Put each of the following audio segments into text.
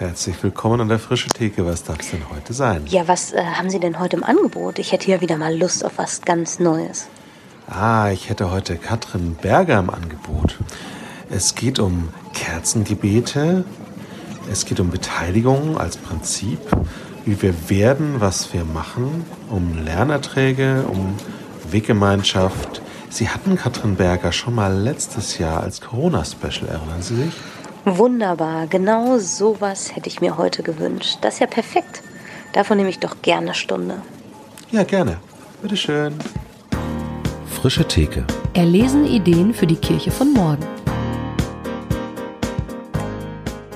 Herzlich willkommen an der frischen Theke. Was darf es denn heute sein? Ja, was äh, haben Sie denn heute im Angebot? Ich hätte ja wieder mal Lust auf was ganz Neues. Ah, ich hätte heute Katrin Berger im Angebot. Es geht um Kerzengebete, es geht um Beteiligung als Prinzip, wie wir werden, was wir machen, um Lernerträge, um Weggemeinschaft. Sie hatten Katrin Berger schon mal letztes Jahr als Corona-Special, erinnern Sie sich? Wunderbar, genau sowas hätte ich mir heute gewünscht. Das ist ja perfekt. Davon nehme ich doch gerne eine Stunde. Ja, gerne. Bitteschön. Frische Theke. Erlesen Ideen für die Kirche von morgen.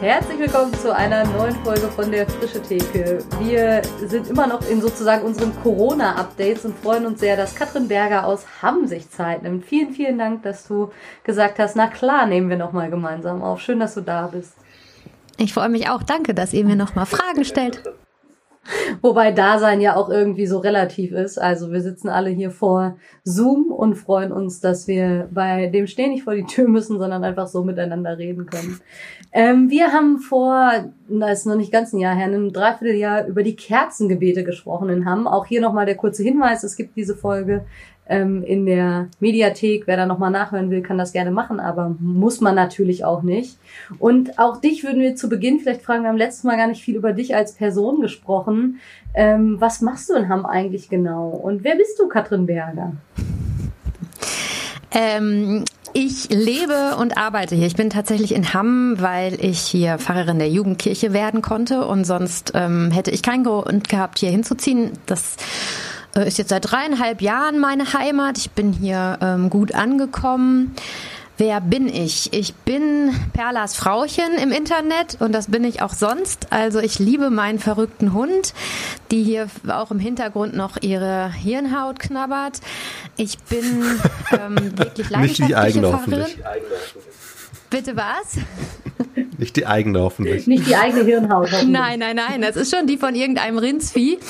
Herzlich willkommen zu einer neuen Folge von der Frische Theke. Wir sind immer noch in sozusagen unseren Corona-Updates und freuen uns sehr, dass Katrin Berger aus Hamm sich Zeit nimmt. Vielen, vielen Dank, dass du gesagt hast, na klar, nehmen wir nochmal gemeinsam auf. Schön, dass du da bist. Ich freue mich auch. Danke, dass ihr mir nochmal Fragen stellt. Wobei Dasein ja auch irgendwie so relativ ist. Also wir sitzen alle hier vor Zoom und freuen uns, dass wir bei dem Stehen nicht vor die Tür müssen, sondern einfach so miteinander reden können. Ähm, wir haben vor, das ist noch nicht ganz ein Jahr her, einem Dreivierteljahr über die Kerzengebete gesprochen in Hamm. Auch hier nochmal der kurze Hinweis, es gibt diese Folge ähm, in der Mediathek. Wer da nochmal nachhören will, kann das gerne machen, aber muss man natürlich auch nicht. Und auch dich würden wir zu Beginn vielleicht fragen, wir haben letztes Mal gar nicht viel über dich als Person gesprochen. Ähm, was machst du in Hamm eigentlich genau? Und wer bist du, Katrin Berger? Ähm, ich lebe und arbeite hier. Ich bin tatsächlich in Hamm, weil ich hier Pfarrerin der Jugendkirche werden konnte und sonst ähm, hätte ich keinen Grund gehabt, hier hinzuziehen. Das ist jetzt seit dreieinhalb Jahren meine Heimat. Ich bin hier ähm, gut angekommen. Wer bin ich? Ich bin Perlas Frauchen im Internet und das bin ich auch sonst. Also ich liebe meinen verrückten Hund, die hier auch im Hintergrund noch ihre Hirnhaut knabbert. Ich bin ähm, wirklich leidenschaftliche Nicht die eigene Pfarrerin. Bitte was? Nicht die eigene hoffentlich. Nicht die eigene Hirnhaut. hoffentlich. Nein, nein, nein, das ist schon die von irgendeinem Rindsvieh.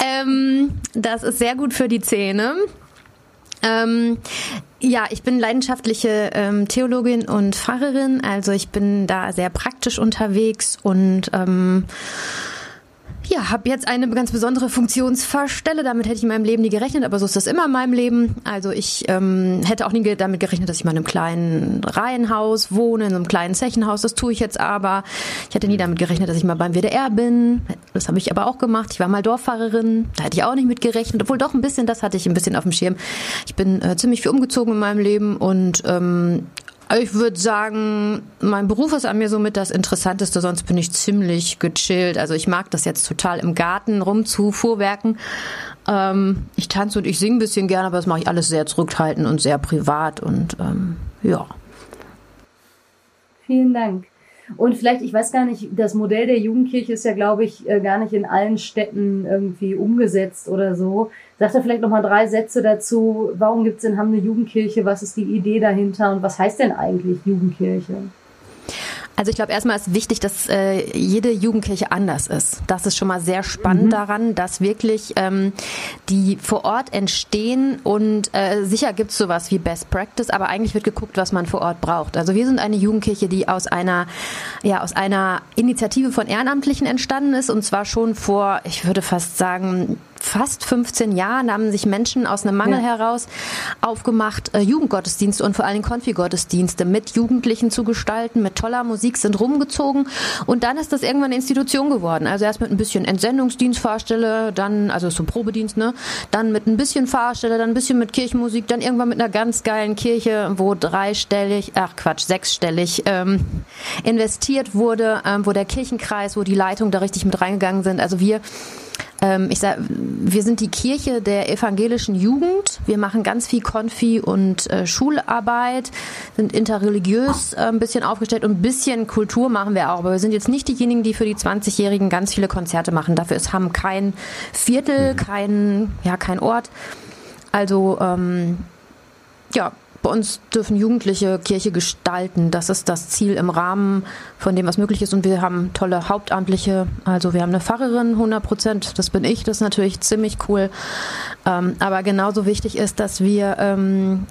Ähm, das ist sehr gut für die Zähne. Ähm, ja, ich bin leidenschaftliche ähm, Theologin und Pfarrerin, also ich bin da sehr praktisch unterwegs und ähm, ja, habe jetzt eine ganz besondere Funktionsfahrstelle. Damit hätte ich in meinem Leben nie gerechnet, aber so ist das immer in meinem Leben. Also ich ähm, hätte auch nie damit gerechnet, dass ich mal in einem kleinen Reihenhaus wohne, in einem kleinen Zechenhaus. Das tue ich jetzt aber. Ich hätte nie damit gerechnet, dass ich mal beim WDR bin. Das habe ich aber auch gemacht. Ich war mal Dorffahrerin. Da hätte ich auch nicht mit gerechnet. Obwohl doch ein bisschen, das hatte ich ein bisschen auf dem Schirm. Ich bin äh, ziemlich viel umgezogen in meinem Leben und ähm, ich würde sagen, mein Beruf ist an mir somit das Interessanteste, sonst bin ich ziemlich gechillt. Also ich mag das jetzt total im Garten rumzufuhrwerken. Ähm, ich tanze und ich singe ein bisschen gerne, aber das mache ich alles sehr zurückhaltend und sehr privat und ähm, ja. Vielen Dank. Und vielleicht, ich weiß gar nicht, das Modell der Jugendkirche ist ja, glaube ich, äh, gar nicht in allen Städten irgendwie umgesetzt oder so. Sagt er vielleicht nochmal drei Sätze dazu. Warum gibt es in Hamm eine Jugendkirche? Was ist die Idee dahinter? Und was heißt denn eigentlich Jugendkirche? Also ich glaube, erstmal ist wichtig, dass äh, jede Jugendkirche anders ist. Das ist schon mal sehr spannend Mhm. daran, dass wirklich ähm, die vor Ort entstehen und äh, sicher gibt es sowas wie Best Practice, aber eigentlich wird geguckt, was man vor Ort braucht. Also wir sind eine Jugendkirche, die aus einer ja aus einer Initiative von Ehrenamtlichen entstanden ist und zwar schon vor, ich würde fast sagen, fast 15 Jahren haben sich Menschen aus einem Mangel Ja. heraus aufgemacht, äh, Jugendgottesdienste und vor allem Konfi-Gottesdienste mit Jugendlichen zu gestalten, mit toller Musik sind rumgezogen und dann ist das irgendwann eine Institution geworden. Also erst mit ein bisschen Entsendungsdienst, Fahrstelle, dann, also so Probedienst, ne, dann mit ein bisschen Fahrstelle, dann ein bisschen mit Kirchenmusik, dann irgendwann mit einer ganz geilen Kirche, wo dreistellig, ach Quatsch, sechsstellig ähm, investiert wurde, ähm, wo der Kirchenkreis, wo die Leitung da richtig mit reingegangen sind. Also wir ähm, ich sag, wir sind die Kirche der evangelischen Jugend. Wir machen ganz viel Konfi und äh, Schularbeit, sind interreligiös äh, ein bisschen aufgestellt und ein bisschen Kultur machen wir auch. Aber wir sind jetzt nicht diejenigen, die für die 20-Jährigen ganz viele Konzerte machen. Dafür ist Hamm kein Viertel, kein, ja, kein Ort. Also, ähm, ja, bei uns dürfen Jugendliche Kirche gestalten. Das ist das Ziel im Rahmen von dem, was möglich ist. Und wir haben tolle Hauptamtliche. Also wir haben eine Pfarrerin, 100 Prozent. Das bin ich. Das ist natürlich ziemlich cool. Ähm, aber genauso wichtig ist, dass wir ähm,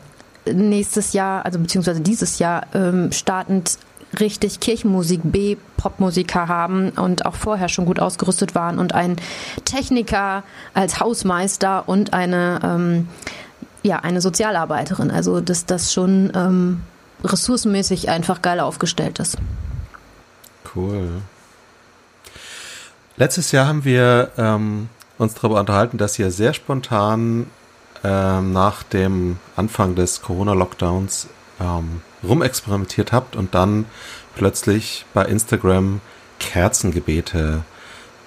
nächstes Jahr, also beziehungsweise dieses Jahr ähm, startend richtig Kirchenmusik, B-Popmusiker haben und auch vorher schon gut ausgerüstet waren und einen Techniker als Hausmeister und eine, ähm, ja, eine Sozialarbeiterin. Also, dass das schon ähm, ressourcenmäßig einfach geil aufgestellt ist. Cool. Letztes Jahr haben wir ähm, uns darüber unterhalten, dass ihr sehr spontan ähm, nach dem Anfang des Corona-Lockdowns ähm, rumexperimentiert habt und dann plötzlich bei Instagram Kerzengebete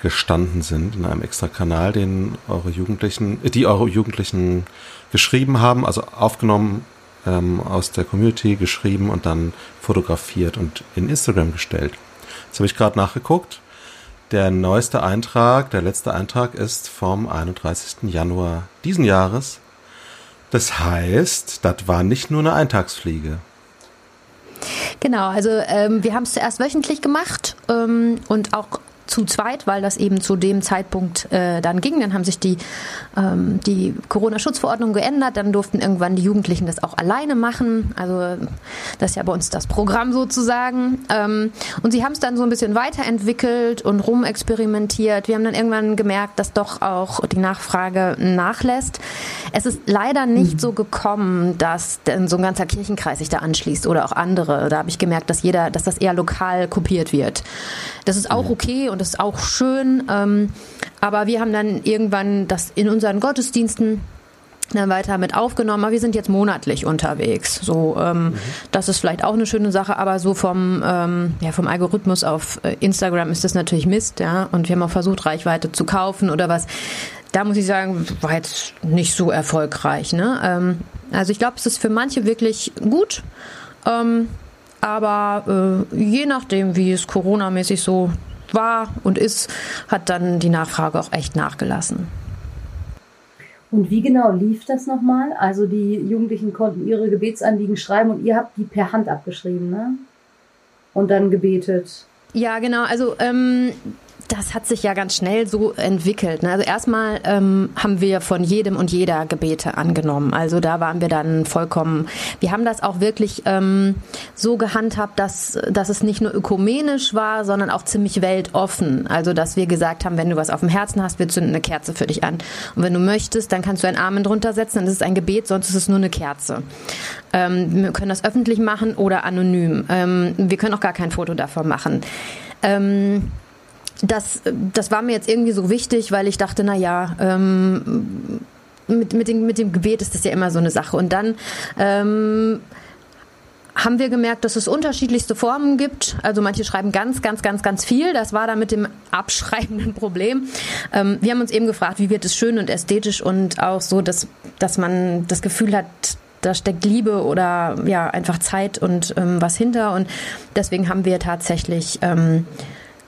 gestanden sind in einem extra Kanal, den eure Jugendlichen, äh, die eure Jugendlichen geschrieben haben, also aufgenommen ähm, aus der Community, geschrieben und dann fotografiert und in Instagram gestellt. Jetzt habe ich gerade nachgeguckt. Der neueste Eintrag, der letzte Eintrag ist vom 31. Januar diesen Jahres. Das heißt, das war nicht nur eine Eintagsfliege. Genau, also ähm, wir haben es zuerst wöchentlich gemacht ähm, und auch zu zweit, weil das eben zu dem Zeitpunkt äh, dann ging. Dann haben sich die, ähm, die Corona-Schutzverordnung geändert. Dann durften irgendwann die Jugendlichen das auch alleine machen. Also das ist ja bei uns das Programm sozusagen. Ähm, und sie haben es dann so ein bisschen weiterentwickelt und rumexperimentiert. Wir haben dann irgendwann gemerkt, dass doch auch die Nachfrage nachlässt. Es ist leider nicht mhm. so gekommen, dass denn so ein ganzer Kirchenkreis sich da anschließt oder auch andere. Da habe ich gemerkt, dass jeder, dass das eher lokal kopiert wird. Das ist auch okay und das ist auch schön. Ähm, aber wir haben dann irgendwann das in unseren Gottesdiensten dann weiter mit aufgenommen. Aber wir sind jetzt monatlich unterwegs. So, ähm, mhm. das ist vielleicht auch eine schöne Sache, aber so vom, ähm, ja, vom Algorithmus auf äh, Instagram ist das natürlich Mist, ja. Und wir haben auch versucht, Reichweite zu kaufen oder was. Da muss ich sagen, war jetzt nicht so erfolgreich. Ne? Ähm, also ich glaube, es ist für manche wirklich gut. Ähm, aber äh, je nachdem, wie es Corona-mäßig so war und ist, hat dann die Nachfrage auch echt nachgelassen. Und wie genau lief das nochmal? Also die Jugendlichen konnten ihre Gebetsanliegen schreiben und ihr habt die per Hand abgeschrieben, ne? Und dann gebetet. Ja, genau. Also ähm, das hat sich ja ganz schnell so entwickelt. Ne? Also erstmal ähm, haben wir von jedem und jeder Gebete angenommen. Also da waren wir dann vollkommen. Wir haben das auch wirklich ähm, so gehandhabt, dass, dass es nicht nur ökumenisch war, sondern auch ziemlich weltoffen. Also dass wir gesagt haben, wenn du was auf dem Herzen hast, wir zünden eine Kerze für dich an. Und wenn du möchtest, dann kannst du einen Amen drunter setzen, dann ist es ein Gebet, sonst ist es nur eine Kerze. Ähm, wir können das öffentlich machen oder anonym. Ähm, wir können auch gar kein Foto davon machen. Das, das war mir jetzt irgendwie so wichtig, weil ich dachte, na ja, ähm, mit, mit, dem, mit dem Gebet ist das ja immer so eine Sache. Und dann ähm, haben wir gemerkt, dass es unterschiedlichste Formen gibt. Also manche schreiben ganz, ganz, ganz, ganz viel. Das war da mit dem abschreibenden Problem. Ähm, wir haben uns eben gefragt, wie wird es schön und ästhetisch und auch so, dass, dass man das Gefühl hat, da steckt Liebe oder ja einfach Zeit und ähm, was hinter. Und deswegen haben wir tatsächlich ähm,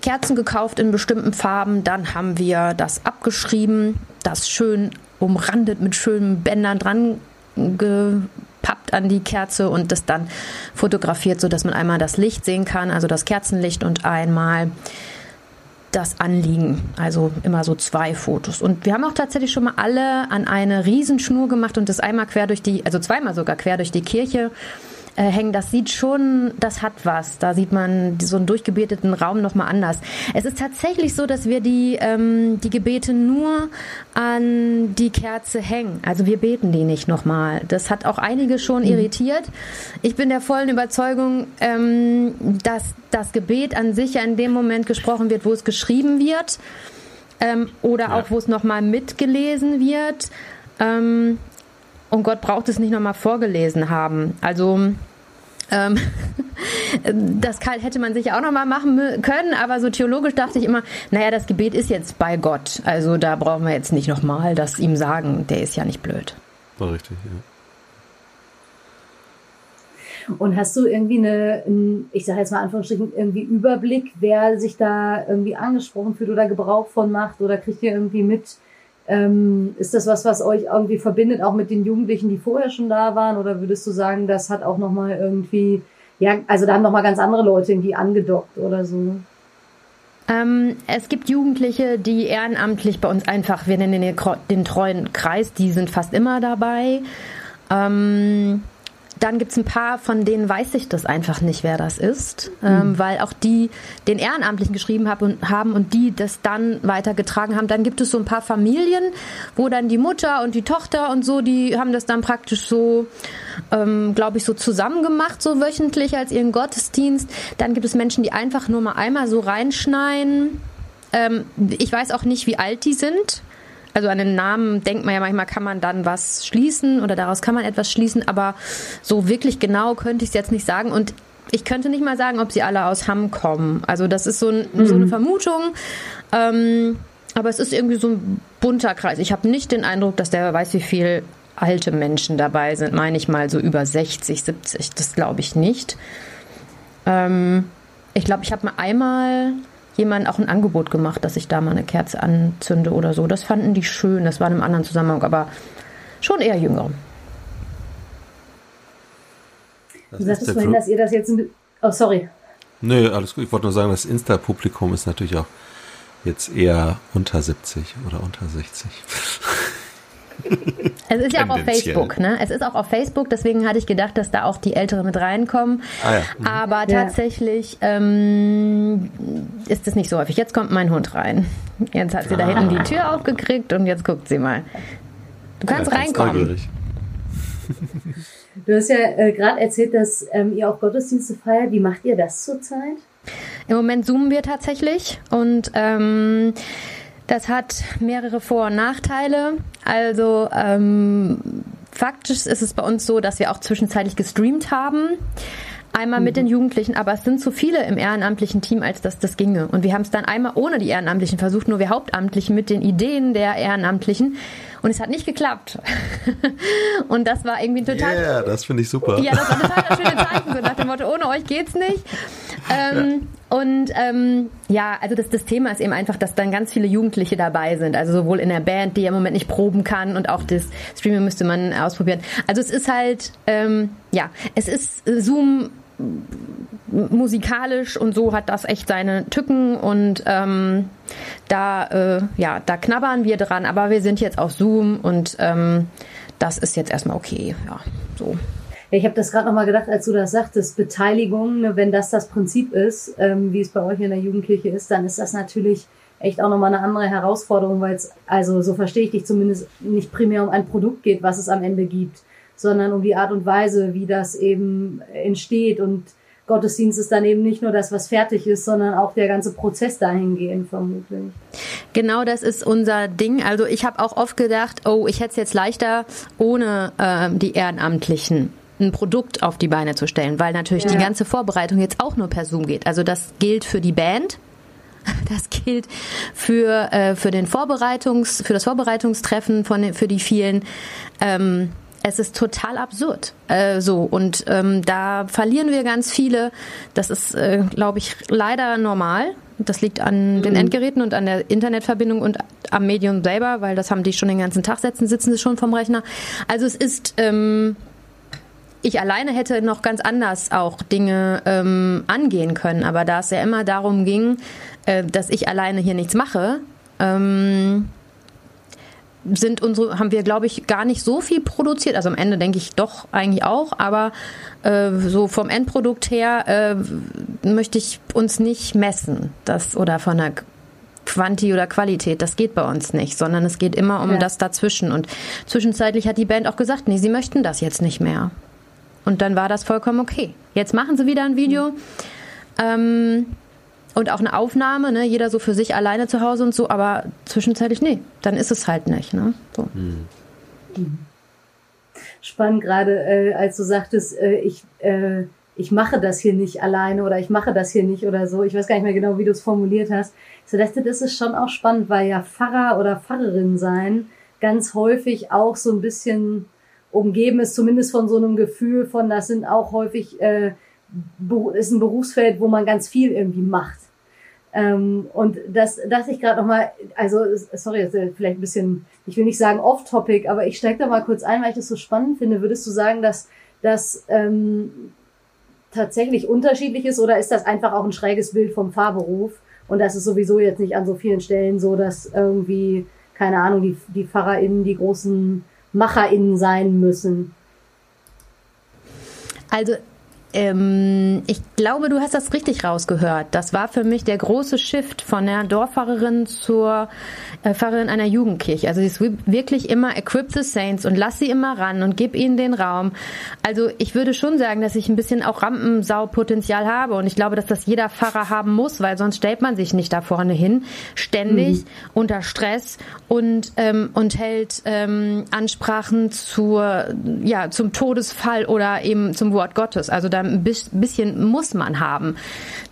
Kerzen gekauft in bestimmten Farben. Dann haben wir das abgeschrieben, das schön umrandet mit schönen Bändern dran gepappt an die Kerze und das dann fotografiert, sodass man einmal das Licht sehen kann, also das Kerzenlicht und einmal das Anliegen. Also immer so zwei Fotos. Und wir haben auch tatsächlich schon mal alle an eine Riesenschnur gemacht und das einmal quer durch die, also zweimal sogar quer durch die Kirche äh, hängen, das sieht schon, das hat was. Da sieht man so einen durchgebeteten Raum nochmal anders. Es ist tatsächlich so, dass wir die, ähm, die Gebete nur an die Kerze hängen. Also wir beten die nicht nochmal. Das hat auch einige schon mhm. irritiert. Ich bin der vollen Überzeugung, ähm, dass das Gebet an sich ja in dem Moment gesprochen wird, wo es geschrieben wird. Ähm, oder ja. auch, wo es nochmal mitgelesen wird. Ähm, und Gott braucht es nicht nochmal vorgelesen haben. Also ähm, das hätte man sich auch nochmal machen können, aber so theologisch dachte ich immer, naja, das Gebet ist jetzt bei Gott. Also da brauchen wir jetzt nicht nochmal das ihm sagen, der ist ja nicht blöd. War richtig, ja. Und hast du irgendwie eine, ich sage jetzt mal Anführungsstrichen, irgendwie Überblick, wer sich da irgendwie angesprochen fühlt oder Gebrauch von macht oder kriegt ihr irgendwie mit, ähm, ist das was, was euch irgendwie verbindet, auch mit den Jugendlichen, die vorher schon da waren? Oder würdest du sagen, das hat auch nochmal irgendwie, ja, also da haben nochmal ganz andere Leute irgendwie angedockt oder so? Ähm, es gibt Jugendliche, die ehrenamtlich bei uns einfach, wir nennen den, den treuen Kreis, die sind fast immer dabei. Ähm, dann gibt es ein paar, von denen weiß ich das einfach nicht, wer das ist, mhm. ähm, weil auch die den Ehrenamtlichen geschrieben hab und, haben und die das dann weitergetragen haben. Dann gibt es so ein paar Familien, wo dann die Mutter und die Tochter und so, die haben das dann praktisch so, ähm, glaube ich, so zusammen gemacht, so wöchentlich als ihren Gottesdienst. Dann gibt es Menschen, die einfach nur mal einmal so reinschneien. Ähm, ich weiß auch nicht, wie alt die sind. Also an den Namen denkt man ja manchmal, kann man dann was schließen oder daraus kann man etwas schließen, aber so wirklich genau könnte ich es jetzt nicht sagen. Und ich könnte nicht mal sagen, ob sie alle aus Hamm kommen. Also das ist so, ein, mhm. so eine Vermutung. Ähm, aber es ist irgendwie so ein bunter Kreis. Ich habe nicht den Eindruck, dass der weiß, wie viel alte Menschen dabei sind. Meine ich mal so über 60, 70. Das glaube ich nicht. Ähm, ich glaube, ich habe mal einmal jemand auch ein Angebot gemacht, dass ich da mal eine Kerze anzünde oder so. Das fanden die schön. Das war in einem anderen Zusammenhang, aber schon eher jünger. du sagtest vorhin, dass ihr das jetzt. Oh, sorry. Nö, alles gut. Ich wollte nur sagen, das Insta-Publikum ist natürlich auch jetzt eher unter 70 oder unter 60. Es ist ja auch auf Facebook, ne? Es ist auch auf Facebook, deswegen hatte ich gedacht, dass da auch die Ältere mit reinkommen. Ah, ja. mhm. Aber tatsächlich ähm, ist es nicht so häufig. Jetzt kommt mein Hund rein. Jetzt hat sie ah. da hinten die Tür aufgekriegt und jetzt guckt sie mal. Du kannst ja, reinkommen. Neugierig. Du hast ja äh, gerade erzählt, dass ähm, ihr auch Gottesdienste feiert. Wie macht ihr das zurzeit? Im Moment zoomen wir tatsächlich und ähm, das hat mehrere Vor- und Nachteile. Also ähm, faktisch ist es bei uns so, dass wir auch zwischenzeitlich gestreamt haben. Einmal mit den mhm. Jugendlichen, aber es sind zu viele im ehrenamtlichen Team, als dass das ginge. Und wir haben es dann einmal ohne die Ehrenamtlichen versucht, nur wir Hauptamtlichen mit den Ideen der Ehrenamtlichen. Und es hat nicht geklappt. und das war irgendwie total. Ja, yeah, das finde ich super. Ja, das war total das schöne Zeichen, so nach dem Motto, ohne euch geht's nicht. Ähm, ja. Und ähm, ja, also das, das Thema ist eben einfach, dass dann ganz viele Jugendliche dabei sind. Also sowohl in der Band, die ja im Moment nicht proben kann, und auch das Streaming müsste man ausprobieren. Also es ist halt, ähm, ja, es ist Zoom musikalisch und so hat das echt seine Tücken und ähm, da, äh, ja, da knabbern wir dran, aber wir sind jetzt auf Zoom und ähm, das ist jetzt erstmal okay. Ja, so. Ich habe das gerade nochmal gedacht, als du das sagtest, Beteiligung, ne, wenn das das Prinzip ist, ähm, wie es bei euch in der Jugendkirche ist, dann ist das natürlich echt auch nochmal eine andere Herausforderung, weil es, also so verstehe ich dich zumindest, nicht primär um ein Produkt geht, was es am Ende gibt, sondern um die Art und Weise, wie das eben entsteht und Gottesdienst ist dann eben nicht nur das, was fertig ist, sondern auch der ganze Prozess dahingehend vermutlich. Genau, das ist unser Ding. Also ich habe auch oft gedacht, oh, ich hätte es jetzt leichter ohne äh, die Ehrenamtlichen ein Produkt auf die Beine zu stellen, weil natürlich ja. die ganze Vorbereitung jetzt auch nur per Zoom geht. Also das gilt für die Band, das gilt für, äh, für den Vorbereitungs, für das Vorbereitungstreffen von, für die vielen. Ähm, es ist total absurd. Äh, so und ähm, da verlieren wir ganz viele. Das ist, äh, glaube ich, leider normal. Das liegt an mhm. den Endgeräten und an der Internetverbindung und am Medium selber, weil das haben die schon den ganzen Tag setzen, sitzen sie schon vom Rechner. Also es ist ähm, ich alleine hätte noch ganz anders auch Dinge ähm, angehen können, aber da es ja immer darum ging, äh, dass ich alleine hier nichts mache, ähm, sind unsere, haben wir, glaube ich, gar nicht so viel produziert. Also am Ende denke ich doch eigentlich auch, aber äh, so vom Endprodukt her äh, möchte ich uns nicht messen. Das oder von der Quanti oder Qualität, das geht bei uns nicht, sondern es geht immer um ja. das dazwischen. Und zwischenzeitlich hat die Band auch gesagt, nee, sie möchten das jetzt nicht mehr. Und dann war das vollkommen okay. Jetzt machen sie wieder ein Video. Mhm. Ähm, und auch eine Aufnahme, ne? jeder so für sich alleine zu Hause und so, aber zwischenzeitlich, nee, dann ist es halt nicht. Ne? So. Mhm. Spannend gerade, äh, als du sagtest, äh, ich, äh, ich mache das hier nicht alleine oder ich mache das hier nicht oder so. Ich weiß gar nicht mehr genau, wie du es formuliert hast. So, das, das ist schon auch spannend, weil ja Pfarrer oder Pfarrerin sein ganz häufig auch so ein bisschen umgeben ist, zumindest von so einem Gefühl von, das sind auch häufig äh, ist ein Berufsfeld, wo man ganz viel irgendwie macht. Ähm, und das dachte ich gerade nochmal, also sorry, vielleicht ein bisschen, ich will nicht sagen off-topic, aber ich steige da mal kurz ein, weil ich das so spannend finde. Würdest du sagen, dass das ähm, tatsächlich unterschiedlich ist oder ist das einfach auch ein schräges Bild vom Fahrberuf? Und das ist sowieso jetzt nicht an so vielen Stellen so, dass irgendwie, keine Ahnung, die, die PfarrerInnen die großen MacherInnen sein müssen. Also ähm, ich glaube, du hast das richtig rausgehört. Das war für mich der große Shift von der Dorffahrerin zur äh, Pfarrerin einer Jugendkirche. Also sie ist wirklich immer equip the saints und lass sie immer ran und gib ihnen den Raum. Also ich würde schon sagen, dass ich ein bisschen auch Rampensau-Potenzial habe und ich glaube, dass das jeder Pfarrer haben muss, weil sonst stellt man sich nicht da vorne hin, ständig mhm. unter Stress und ähm, und hält ähm, Ansprachen zur ja zum Todesfall oder eben zum Wort Gottes. Also da ein bisschen muss man haben,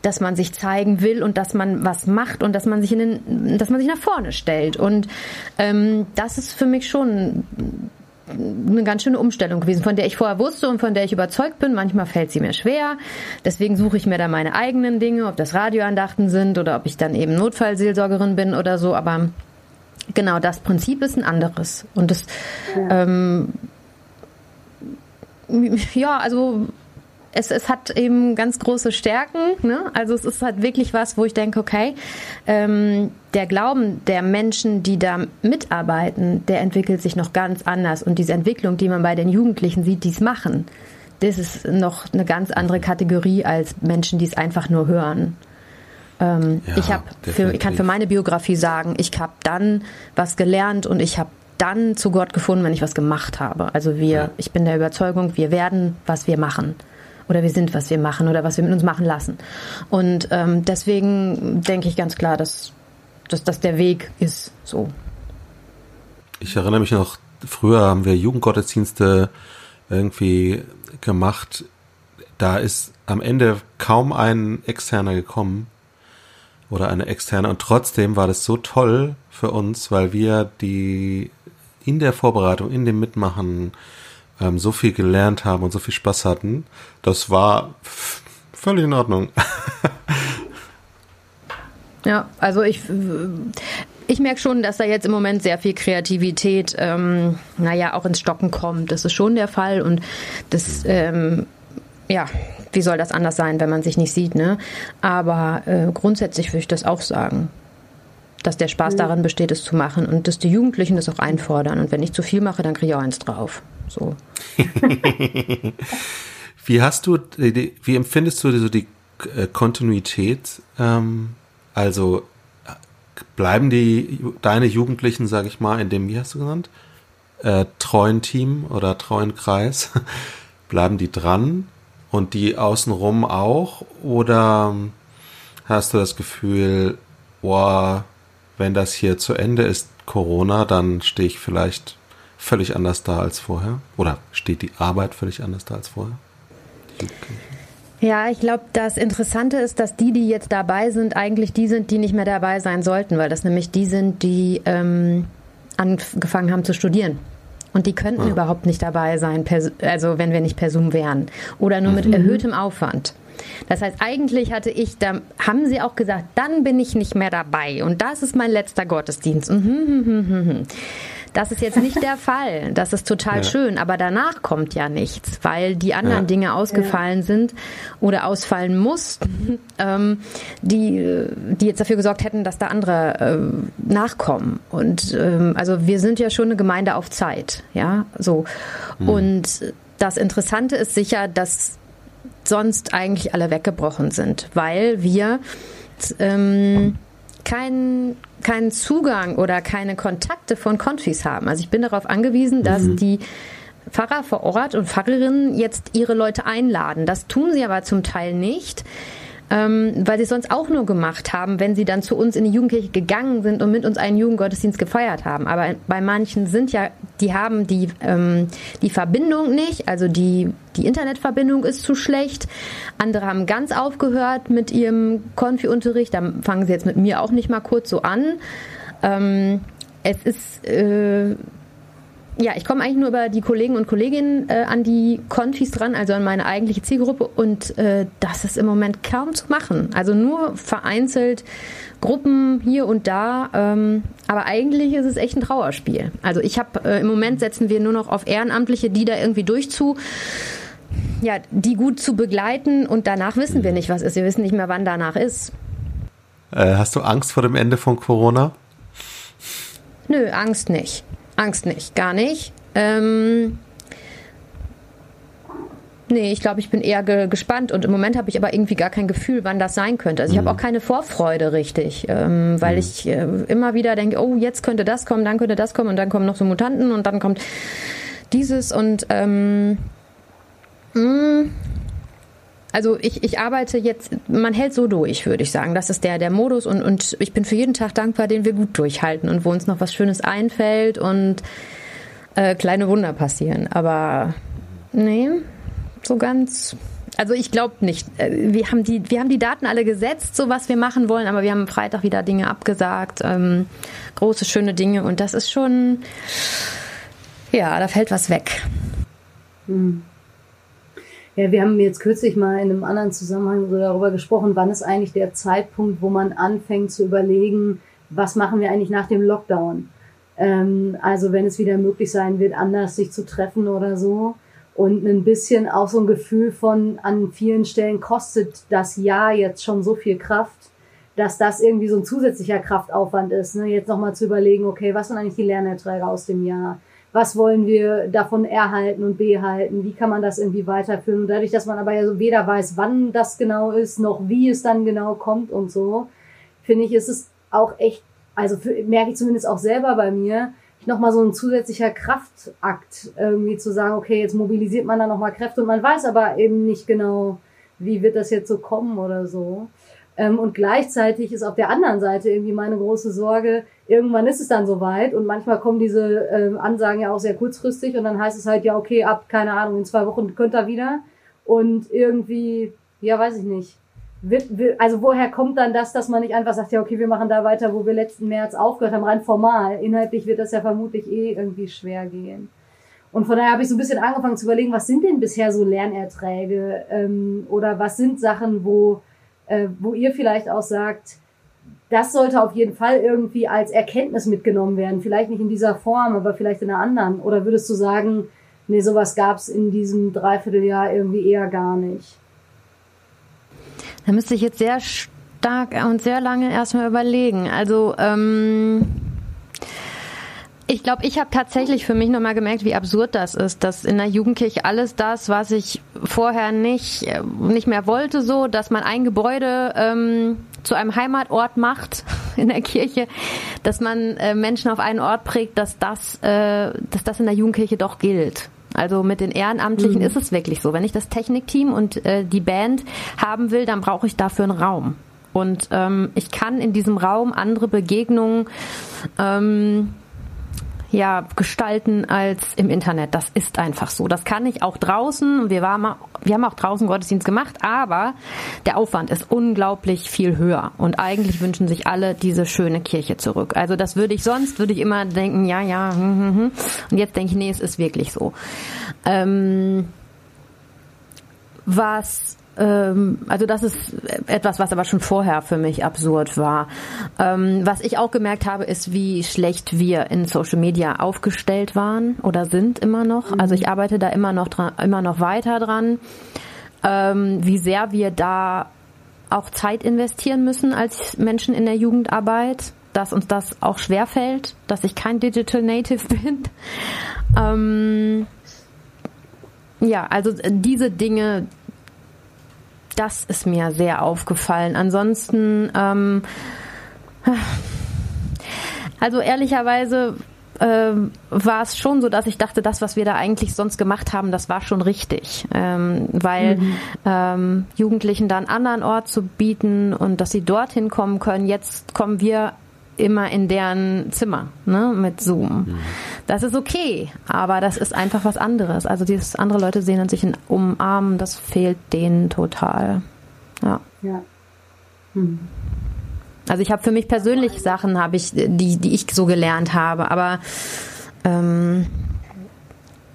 dass man sich zeigen will und dass man was macht und dass man sich in den, dass man sich nach vorne stellt. Und ähm, das ist für mich schon eine ganz schöne Umstellung gewesen, von der ich vorher wusste und von der ich überzeugt bin. Manchmal fällt sie mir schwer. Deswegen suche ich mir da meine eigenen Dinge, ob das Radioandachten sind oder ob ich dann eben Notfallseelsorgerin bin oder so. Aber genau das Prinzip ist ein anderes. Und das, ja, ähm, ja also es, es hat eben ganz große Stärken. Ne? Also es ist halt wirklich was, wo ich denke, okay, ähm, der Glauben der Menschen, die da mitarbeiten, der entwickelt sich noch ganz anders. Und diese Entwicklung, die man bei den Jugendlichen sieht, die es machen, das ist noch eine ganz andere Kategorie als Menschen, die es einfach nur hören. Ähm, ja, ich, hab für, ich kann für meine Biografie sagen, ich habe dann was gelernt und ich habe dann zu Gott gefunden, wenn ich was gemacht habe. Also wir, ja. ich bin der Überzeugung, wir werden, was wir machen oder wir sind, was wir machen oder was wir mit uns machen lassen. Und ähm, deswegen denke ich ganz klar, dass, dass das der Weg ist so. Ich erinnere mich noch, früher haben wir Jugendgottesdienste irgendwie gemacht. Da ist am Ende kaum ein Externer gekommen oder eine Externe. Und trotzdem war das so toll für uns, weil wir die in der Vorbereitung, in dem Mitmachen, ähm, so viel gelernt haben und so viel Spaß hatten. Das war völlig in Ordnung. ja, also ich, ich merke schon, dass da jetzt im Moment sehr viel Kreativität, ähm, naja, auch ins Stocken kommt. Das ist schon der Fall und das, ähm, ja, wie soll das anders sein, wenn man sich nicht sieht, ne? Aber äh, grundsätzlich würde ich das auch sagen dass der Spaß daran besteht, es zu machen und dass die Jugendlichen das auch einfordern. Und wenn ich zu viel mache, dann kriege ich auch eins drauf. So. wie hast du, wie empfindest du so die äh, Kontinuität? Ähm, also bleiben die deine Jugendlichen, sage ich mal, in dem, wie hast du genannt, äh, treuen Team oder treuen Kreis, bleiben die dran und die außenrum auch? Oder hast du das Gefühl, boah, wenn das hier zu Ende ist, Corona, dann stehe ich vielleicht völlig anders da als vorher? Oder steht die Arbeit völlig anders da als vorher? Ja, ich glaube, das Interessante ist, dass die, die jetzt dabei sind, eigentlich die sind, die nicht mehr dabei sein sollten, weil das nämlich die sind, die ähm, angefangen haben zu studieren. Und die könnten ah. überhaupt nicht dabei sein, also wenn wir nicht per Zoom wären. Oder nur mit mhm. erhöhtem Aufwand. Das heißt, eigentlich hatte ich, da haben sie auch gesagt, dann bin ich nicht mehr dabei. Und das ist mein letzter Gottesdienst. Mhm, mhm, mhm, das ist jetzt nicht der Fall. Das ist total ja. schön, aber danach kommt ja nichts, weil die anderen ja. Dinge ausgefallen ja. sind oder ausfallen mussten, ähm, die, die jetzt dafür gesorgt hätten, dass da andere äh, nachkommen. Und ähm, also wir sind ja schon eine Gemeinde auf Zeit, ja, so. Mhm. Und das Interessante ist sicher, dass sonst eigentlich alle weggebrochen sind, weil wir ähm, keinen keinen Zugang oder keine Kontakte von Konfis haben. Also ich bin darauf angewiesen, dass mhm. die Pfarrer vor Ort und Pfarrerinnen jetzt ihre Leute einladen. Das tun sie aber zum Teil nicht ähm, weil sie es sonst auch nur gemacht haben, wenn sie dann zu uns in die Jugendkirche gegangen sind und mit uns einen Jugendgottesdienst gefeiert haben. Aber bei manchen sind ja, die haben die, ähm, die Verbindung nicht, also die, die Internetverbindung ist zu schlecht. Andere haben ganz aufgehört mit ihrem Konfi-Unterricht, da fangen sie jetzt mit mir auch nicht mal kurz so an. Ähm, es ist äh, ja, ich komme eigentlich nur über die Kollegen und Kolleginnen äh, an die Konfis dran, also an meine eigentliche Zielgruppe. Und äh, das ist im Moment kaum zu machen. Also nur vereinzelt Gruppen hier und da. Ähm, aber eigentlich ist es echt ein Trauerspiel. Also ich habe äh, im Moment setzen wir nur noch auf Ehrenamtliche, die da irgendwie durchzu ja, die gut zu begleiten und danach wissen wir nicht, was ist. Wir wissen nicht mehr, wann danach ist. Äh, hast du Angst vor dem Ende von Corona? Nö, Angst nicht. Angst nicht, gar nicht. Ähm, Nee, ich glaube, ich bin eher ge gespannt und im Moment habe ich aber irgendwie gar kein Gefühl, wann das sein könnte. Also ich habe auch keine Vorfreude richtig, ähm, weil ich äh, immer wieder denke, oh, jetzt könnte das kommen, dann könnte das kommen und dann kommen noch so Mutanten und dann kommt dieses und ähm, mh, also ich, ich arbeite jetzt, man hält so durch, würde ich sagen. Das ist der, der Modus und, und ich bin für jeden Tag dankbar, den wir gut durchhalten und wo uns noch was Schönes einfällt und äh, kleine Wunder passieren. Aber nee, so ganz. Also ich glaube nicht. Äh, Wir haben, die, wir haben die Daten alle gesetzt, so was wir machen wollen, aber wir haben am Freitag wieder Dinge abgesagt. Ähm, große, schöne Dinge und das ist schon, ja, da fällt was weg. Ja, wir haben jetzt kürzlich mal in einem anderen Zusammenhang so darüber gesprochen, wann ist eigentlich der Zeitpunkt, wo man anfängt zu überlegen, was machen wir eigentlich nach dem Lockdown? Ähm, also wenn es wieder möglich sein wird, anders sich zu treffen oder so. Und ein bisschen auch so ein Gefühl von, an vielen Stellen kostet das Jahr jetzt schon so viel Kraft, dass das irgendwie so ein zusätzlicher Kraftaufwand ist. Ne? Jetzt nochmal zu überlegen, okay, was sind eigentlich die Lernerträge aus dem Jahr? Was wollen wir davon erhalten und behalten, wie kann man das irgendwie weiterführen. Und dadurch, dass man aber ja so weder weiß, wann das genau ist, noch wie es dann genau kommt und so, finde ich, ist es auch echt, also für, merke ich zumindest auch selber bei mir, nochmal so ein zusätzlicher Kraftakt, irgendwie zu sagen, okay, jetzt mobilisiert man da nochmal Kräfte und man weiß aber eben nicht genau, wie wird das jetzt so kommen oder so. Ähm, und gleichzeitig ist auf der anderen Seite irgendwie meine große Sorge, irgendwann ist es dann soweit und manchmal kommen diese ähm, Ansagen ja auch sehr kurzfristig und dann heißt es halt, ja, okay, ab, keine Ahnung, in zwei Wochen könnt ihr wieder. Und irgendwie, ja, weiß ich nicht. Also woher kommt dann das, dass man nicht einfach sagt, ja, okay, wir machen da weiter, wo wir letzten März aufgehört haben, rein formal. Inhaltlich wird das ja vermutlich eh irgendwie schwer gehen. Und von daher habe ich so ein bisschen angefangen zu überlegen, was sind denn bisher so Lernerträge ähm, oder was sind Sachen, wo äh, wo ihr vielleicht auch sagt, das sollte auf jeden Fall irgendwie als Erkenntnis mitgenommen werden. Vielleicht nicht in dieser Form, aber vielleicht in einer anderen. Oder würdest du sagen, nee, sowas gab es in diesem Dreivierteljahr irgendwie eher gar nicht? Da müsste ich jetzt sehr stark und sehr lange erstmal überlegen. Also, ähm, ich glaube, ich habe tatsächlich für mich nochmal gemerkt, wie absurd das ist, dass in der Jugendkirche alles das, was ich vorher nicht, äh, nicht mehr wollte, so, dass man ein Gebäude ähm, zu einem Heimatort macht in der Kirche, dass man äh, Menschen auf einen Ort prägt, dass das, äh, dass das in der Jugendkirche doch gilt. Also mit den Ehrenamtlichen mhm. ist es wirklich so. Wenn ich das Technikteam und äh, die Band haben will, dann brauche ich dafür einen Raum. Und ähm, ich kann in diesem Raum andere Begegnungen ähm, ja, gestalten als im Internet. Das ist einfach so. Das kann ich auch draußen. Wir, waren, wir haben auch draußen Gottesdienst gemacht, aber der Aufwand ist unglaublich viel höher. Und eigentlich wünschen sich alle diese schöne Kirche zurück. Also das würde ich sonst, würde ich immer denken, ja, ja, hm, hm, hm. und jetzt denke ich, nee, es ist wirklich so. Ähm, was also das ist etwas, was aber schon vorher für mich absurd war. Ähm, was ich auch gemerkt habe, ist, wie schlecht wir in Social Media aufgestellt waren oder sind immer noch. Also ich arbeite da immer noch dran, immer noch weiter dran. Ähm, wie sehr wir da auch Zeit investieren müssen als Menschen in der Jugendarbeit, dass uns das auch schwerfällt, dass ich kein Digital Native bin. Ähm, ja, also diese Dinge, das ist mir sehr aufgefallen. Ansonsten, ähm, also ehrlicherweise ähm, war es schon so, dass ich dachte, das, was wir da eigentlich sonst gemacht haben, das war schon richtig. Ähm, weil mhm. ähm, Jugendlichen da einen anderen Ort zu bieten und dass sie dorthin kommen können, jetzt kommen wir immer in deren Zimmer ne, mit Zoom. Mhm. Das ist okay, aber das ist einfach was anderes. Also dieses andere Leute sehen und sich in umarmen, das fehlt denen total. Ja. ja. Mhm. Also ich habe für mich persönlich Sachen, habe ich, die, die ich so gelernt habe, aber ähm,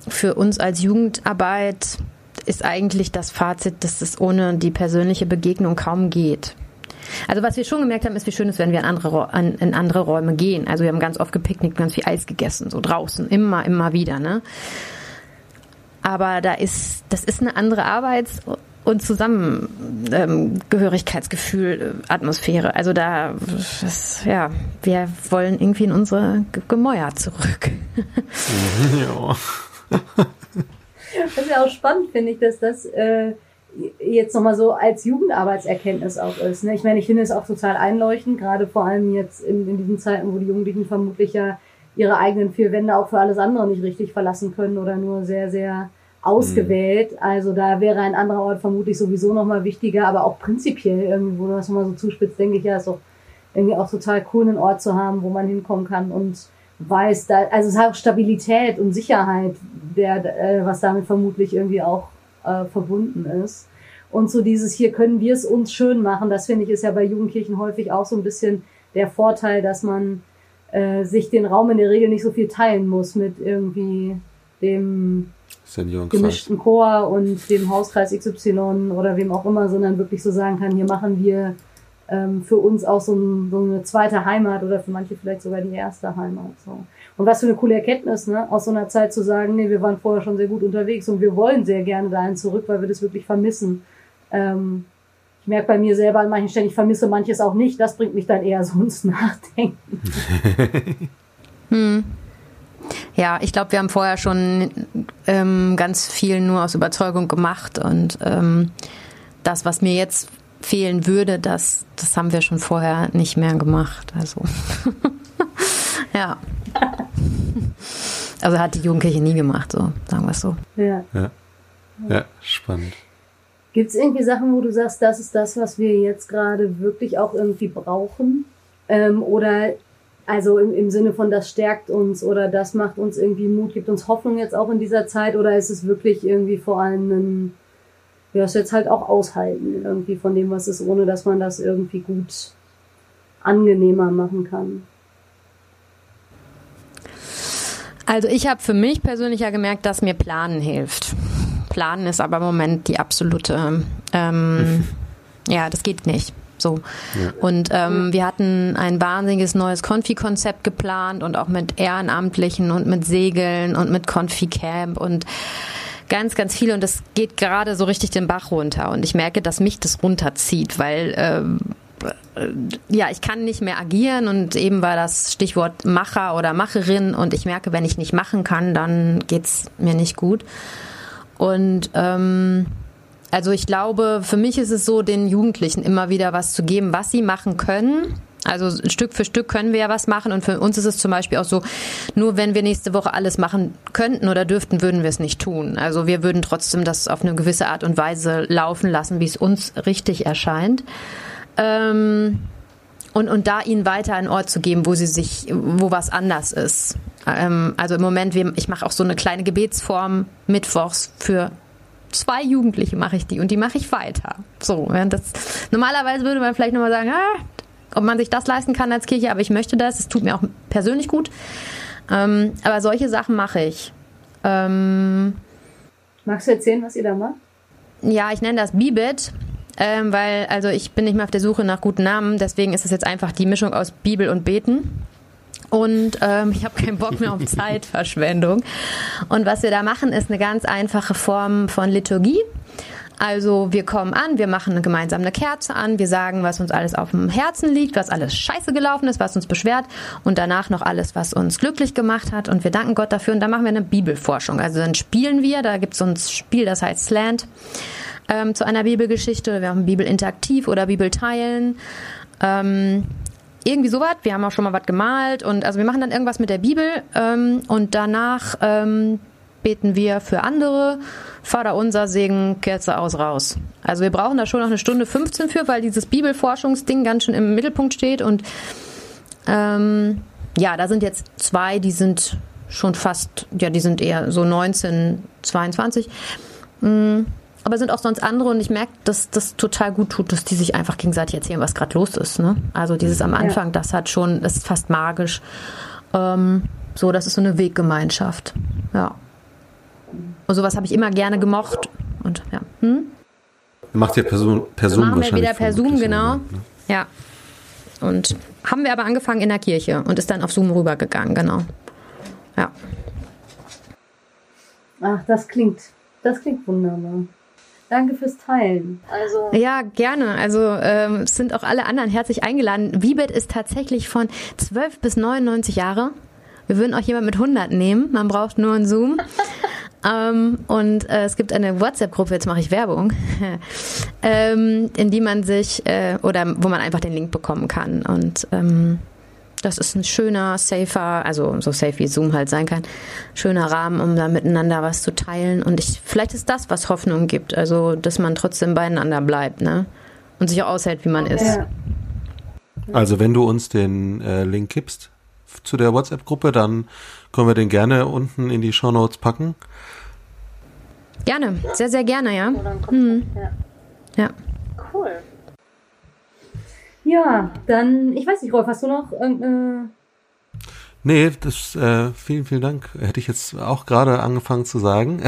für uns als Jugendarbeit ist eigentlich das Fazit, dass es ohne die persönliche Begegnung kaum geht. Also was wir schon gemerkt haben, ist, wie schön es, wenn wir in andere, an, in andere Räume gehen. Also wir haben ganz oft gepicknickt, ganz viel Eis gegessen, so draußen, immer, immer wieder. Ne? Aber da ist, das ist eine andere Arbeits- und Zusammengehörigkeitsgefühl, ähm, Atmosphäre. Also da, das, ja, wir wollen irgendwie in unsere Gemäuer zurück. ja. Das ist ja auch spannend, finde ich, dass das äh, jetzt nochmal so als Jugendarbeitserkenntnis auch ist. Ne? Ich meine, ich finde es auch total einleuchtend, gerade vor allem jetzt in, in diesen Zeiten, wo die Jugendlichen vermutlich ja ihre eigenen vier Wände auch für alles andere nicht richtig verlassen können oder nur sehr, sehr ausgewählt. Mhm. Also da wäre ein anderer Ort vermutlich sowieso nochmal wichtiger, aber auch prinzipiell irgendwie, wo du das nochmal so zuspitzt, denke ich, ja, ist doch irgendwie auch total cool, einen Ort zu haben, wo man hinkommen kann und weiß, da, also es hat auch Stabilität und Sicherheit, der, äh, was damit vermutlich irgendwie auch äh, verbunden ist. Und so dieses hier können wir es uns schön machen, das finde ich ist ja bei Jugendkirchen häufig auch so ein bisschen der Vorteil, dass man äh, sich den Raum in der Regel nicht so viel teilen muss mit irgendwie dem gemischten Chor und dem Hauskreis XY oder wem auch immer, sondern wirklich so sagen kann, hier machen wir ähm, für uns auch so, ein, so, eine zweite Heimat oder für manche vielleicht sogar die erste Heimat. So. Und was für eine coole Erkenntnis, ne? aus so einer Zeit zu sagen, nee, wir waren vorher schon sehr gut unterwegs und wir wollen sehr gerne dahin zurück, weil wir das wirklich vermissen. Ähm, ich merke bei mir selber an manchen Stellen, ich vermisse manches auch nicht. Das bringt mich dann eher so ins Nachdenken. hm. Ja, ich glaube, wir haben vorher schon ähm, ganz viel nur aus Überzeugung gemacht und ähm, das, was mir jetzt fehlen würde, das, das haben wir schon vorher nicht mehr gemacht. Also ja. Also hat die Jugendkirche nie gemacht, so sagen wir es so. Ja. ja. Ja, spannend. Gibt es irgendwie Sachen, wo du sagst, das ist das, was wir jetzt gerade wirklich auch irgendwie brauchen? Ähm, oder also im, im Sinne von, das stärkt uns oder das macht uns irgendwie Mut, gibt uns Hoffnung jetzt auch in dieser Zeit? Oder ist es wirklich irgendwie vor allem ein, ja, das jetzt halt auch aushalten irgendwie von dem, was ist, ohne dass man das irgendwie gut angenehmer machen kann? Also ich habe für mich persönlich ja gemerkt, dass mir Planen hilft. Planen ist aber im Moment die absolute, ähm, ja, das geht nicht. So. Ja. Und ähm, wir hatten ein wahnsinniges neues Konfi-Konzept geplant und auch mit Ehrenamtlichen und mit Segeln und mit Konfi-Camp und ganz, ganz viel. Und das geht gerade so richtig den Bach runter. Und ich merke, dass mich das runterzieht, weil ähm, äh, ja, ich kann nicht mehr agieren und eben war das Stichwort Macher oder Macherin und ich merke, wenn ich nicht machen kann, dann geht's mir nicht gut. Und ähm, also ich glaube, für mich ist es so, den Jugendlichen immer wieder was zu geben, was sie machen können. Also Stück für Stück können wir ja was machen und für uns ist es zum Beispiel auch so, nur wenn wir nächste Woche alles machen könnten oder dürften, würden wir es nicht tun. Also wir würden trotzdem das auf eine gewisse Art und Weise laufen lassen, wie es uns richtig erscheint. Ähm, und, und da ihnen weiter einen Ort zu geben, wo sie sich, wo was anders ist. Ähm, also im Moment, ich mache auch so eine kleine Gebetsform mittwochs für zwei Jugendliche mache ich die und die mache ich weiter. So, das, normalerweise würde man vielleicht nochmal sagen, ah, ob man sich das leisten kann als Kirche, aber ich möchte das. Es tut mir auch persönlich gut. Ähm, aber solche Sachen mache ich. Ähm, Magst du erzählen, was ihr da macht? Ja, ich nenne das Bibit. Ähm, weil, also ich bin nicht mehr auf der Suche nach guten Namen, deswegen ist es jetzt einfach die Mischung aus Bibel und Beten. Und ähm, ich habe keinen Bock mehr auf Zeitverschwendung. Und was wir da machen, ist eine ganz einfache Form von Liturgie. Also wir kommen an, wir machen gemeinsam eine Kerze an, wir sagen, was uns alles auf dem Herzen liegt, was alles scheiße gelaufen ist, was uns beschwert und danach noch alles, was uns glücklich gemacht hat und wir danken Gott dafür und dann machen wir eine Bibelforschung. Also dann spielen wir, da gibt es so ein Spiel, das heißt Slant ähm, zu einer Bibelgeschichte. Wir haben Bibel interaktiv oder Bibel teilen. Ähm, irgendwie sowas. Wir haben auch schon mal was gemalt und also wir machen dann irgendwas mit der Bibel ähm, und danach ähm, beten wir für andere. Vater unser, Segen, Kerze aus, raus. Also wir brauchen da schon noch eine Stunde 15 für, weil dieses Bibelforschungsding ganz schön im Mittelpunkt steht und ähm, ja, da sind jetzt zwei, die sind schon fast, ja, die sind eher so 19, 22. Mhm. Aber sind auch sonst andere und ich merke, dass das total gut tut, dass die sich einfach gegenseitig erzählen, was gerade los ist. Ne? Also dieses am Anfang, ja. das hat schon, das ist fast magisch. Ähm, so, das ist so eine Weggemeinschaft. Ja. Und sowas habe ich immer gerne gemocht. Und ja. Hm? Macht ihr Person, Person Machen wir wieder per Zoom, genau. Ne? Ja. Und haben wir aber angefangen in der Kirche und ist dann auf Zoom rübergegangen, genau. Ja. Ach, das klingt, das klingt wunderbar. Danke fürs Teilen. Also ja, gerne. Also ähm, sind auch alle anderen herzlich eingeladen. Wiebet ist tatsächlich von 12 bis 99 Jahre. Wir würden auch jemand mit 100 nehmen. Man braucht nur einen Zoom. Ähm, und äh, es gibt eine WhatsApp-Gruppe, jetzt mache ich Werbung, ähm, in die man sich äh, oder wo man einfach den Link bekommen kann. Und ähm, das ist ein schöner, safer, also so safe wie Zoom halt sein kann, schöner Rahmen, um da miteinander was zu teilen. Und ich, vielleicht ist das, was Hoffnung gibt, also dass man trotzdem beieinander bleibt, ne? Und sich auch aushält, wie man ist. Also wenn du uns den äh, Link gibst zu der WhatsApp-Gruppe, dann können wir den gerne unten in die Show Notes packen. Gerne, sehr, sehr gerne, ja. Hm. Ja. Cool. Ja, dann, ich weiß nicht, Rolf, hast du noch irgendeine. Nee, das, äh, vielen, vielen Dank. Hätte ich jetzt auch gerade angefangen zu sagen.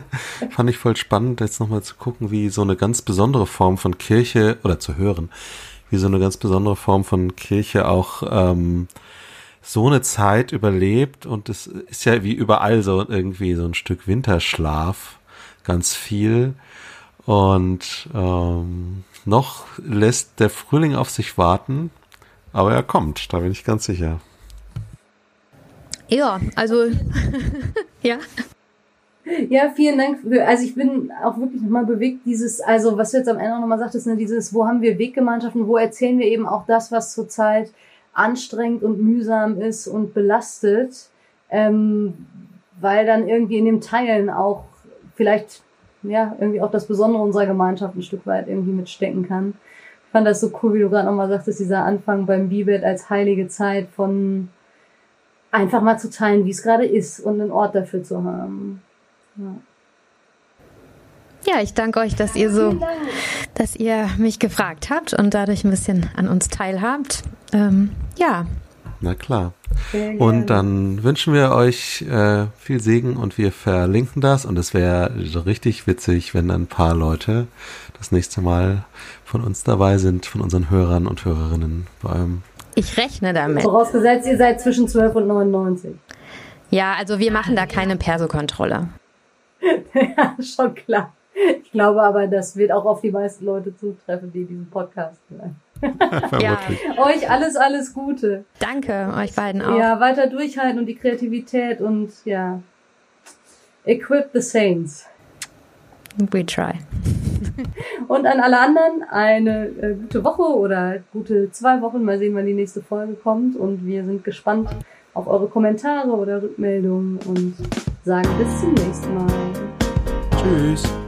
Fand ich voll spannend, jetzt nochmal zu gucken, wie so eine ganz besondere Form von Kirche, oder zu hören, wie so eine ganz besondere Form von Kirche auch ähm, so eine Zeit überlebt. Und es ist ja wie überall so irgendwie so ein Stück Winterschlaf, ganz viel. Und ähm, noch lässt der Frühling auf sich warten, aber er kommt, da bin ich ganz sicher. Ja, also ja. Ja, vielen Dank. Für, also ich bin auch wirklich nochmal bewegt, dieses, also was du jetzt am Ende auch nochmal sagtest, ne, dieses, wo haben wir Weggemeinschaften, wo erzählen wir eben auch das, was zurzeit anstrengend und mühsam ist und belastet, ähm, weil dann irgendwie in dem Teilen auch vielleicht ja, irgendwie auch das Besondere unserer Gemeinschaft ein Stück weit irgendwie mitstecken kann. Ich fand das so cool, wie du gerade nochmal sagtest, dieser Anfang beim Bibet als heilige Zeit von einfach mal zu teilen, wie es gerade ist und einen Ort dafür zu haben. Ja. Ja, ich danke euch, dass ihr so, dass ihr mich gefragt habt und dadurch ein bisschen an uns teilhabt. Ähm, ja. Na klar. Und dann wünschen wir euch äh, viel Segen und wir verlinken das. Und es wäre so richtig witzig, wenn ein paar Leute das nächste Mal von uns dabei sind, von unseren Hörern und Hörerinnen beim. Ich rechne damit. Vorausgesetzt, ihr seid zwischen 12 und 99. Ja, also wir machen da keine Perso-Kontrolle. ja, schon klar. Ich glaube aber, das wird auch auf die meisten Leute zutreffen, die diesen Podcast hören. Ja. Euch alles, alles Gute. Danke, euch beiden auch. Ja, weiter durchhalten und die Kreativität und ja, equip the saints. We try. und an alle anderen eine äh, gute Woche oder gute zwei Wochen. Mal sehen, wann die nächste Folge kommt. Und wir sind gespannt auf eure Kommentare oder Rückmeldungen und sagen bis zum nächsten Mal. Tschüss. Tschüss.